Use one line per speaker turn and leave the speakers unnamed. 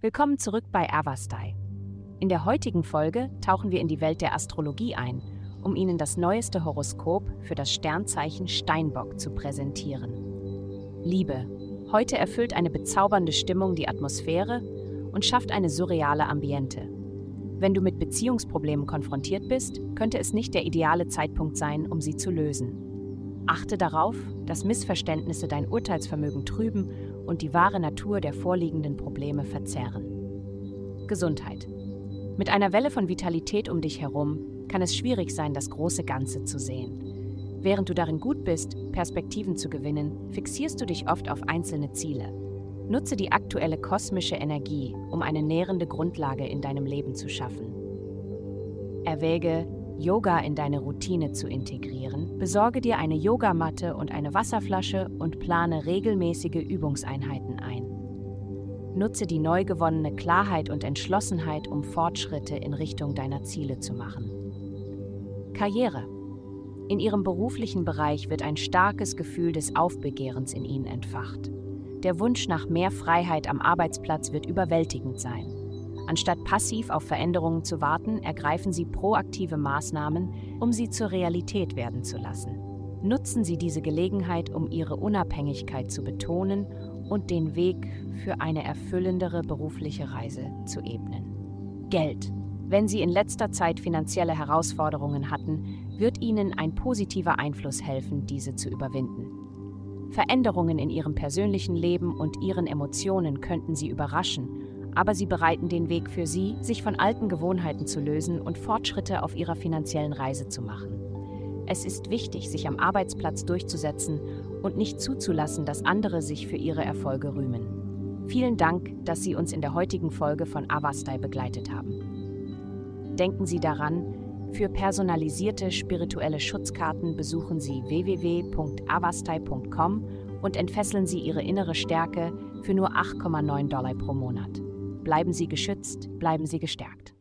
Willkommen zurück bei Avastai. In der heutigen Folge tauchen wir in die Welt der Astrologie ein, um Ihnen das neueste Horoskop für das Sternzeichen Steinbock zu präsentieren. Liebe. Heute erfüllt eine bezaubernde Stimmung die Atmosphäre und schafft eine surreale Ambiente. Wenn du mit Beziehungsproblemen konfrontiert bist, könnte es nicht der ideale Zeitpunkt sein, um sie zu lösen. Achte darauf, dass Missverständnisse dein Urteilsvermögen trüben und die wahre Natur der vorliegenden Probleme verzerren. Gesundheit. Mit einer Welle von Vitalität um dich herum kann es schwierig sein, das große Ganze zu sehen. Während du darin gut bist, Perspektiven zu gewinnen, fixierst du dich oft auf einzelne Ziele. Nutze die aktuelle kosmische Energie, um eine nährende Grundlage in deinem Leben zu schaffen. Erwäge, Yoga in deine Routine zu integrieren, besorge dir eine Yogamatte und eine Wasserflasche und plane regelmäßige Übungseinheiten ein. Nutze die neu gewonnene Klarheit und Entschlossenheit, um Fortschritte in Richtung deiner Ziele zu machen. Karriere. In Ihrem beruflichen Bereich wird ein starkes Gefühl des Aufbegehrens in Ihnen entfacht. Der Wunsch nach mehr Freiheit am Arbeitsplatz wird überwältigend sein. Anstatt passiv auf Veränderungen zu warten, ergreifen Sie proaktive Maßnahmen, um sie zur Realität werden zu lassen. Nutzen Sie diese Gelegenheit, um Ihre Unabhängigkeit zu betonen und den Weg für eine erfüllendere berufliche Reise zu ebnen. Geld. Wenn Sie in letzter Zeit finanzielle Herausforderungen hatten, wird Ihnen ein positiver Einfluss helfen, diese zu überwinden. Veränderungen in Ihrem persönlichen Leben und Ihren Emotionen könnten Sie überraschen aber sie bereiten den Weg für sie, sich von alten Gewohnheiten zu lösen und Fortschritte auf ihrer finanziellen Reise zu machen. Es ist wichtig, sich am Arbeitsplatz durchzusetzen und nicht zuzulassen, dass andere sich für ihre Erfolge rühmen. Vielen Dank, dass Sie uns in der heutigen Folge von Avastai begleitet haben. Denken Sie daran, für personalisierte spirituelle Schutzkarten besuchen Sie www.avastai.com und entfesseln Sie Ihre innere Stärke für nur 8,9 Dollar pro Monat. Bleiben Sie geschützt, bleiben Sie gestärkt.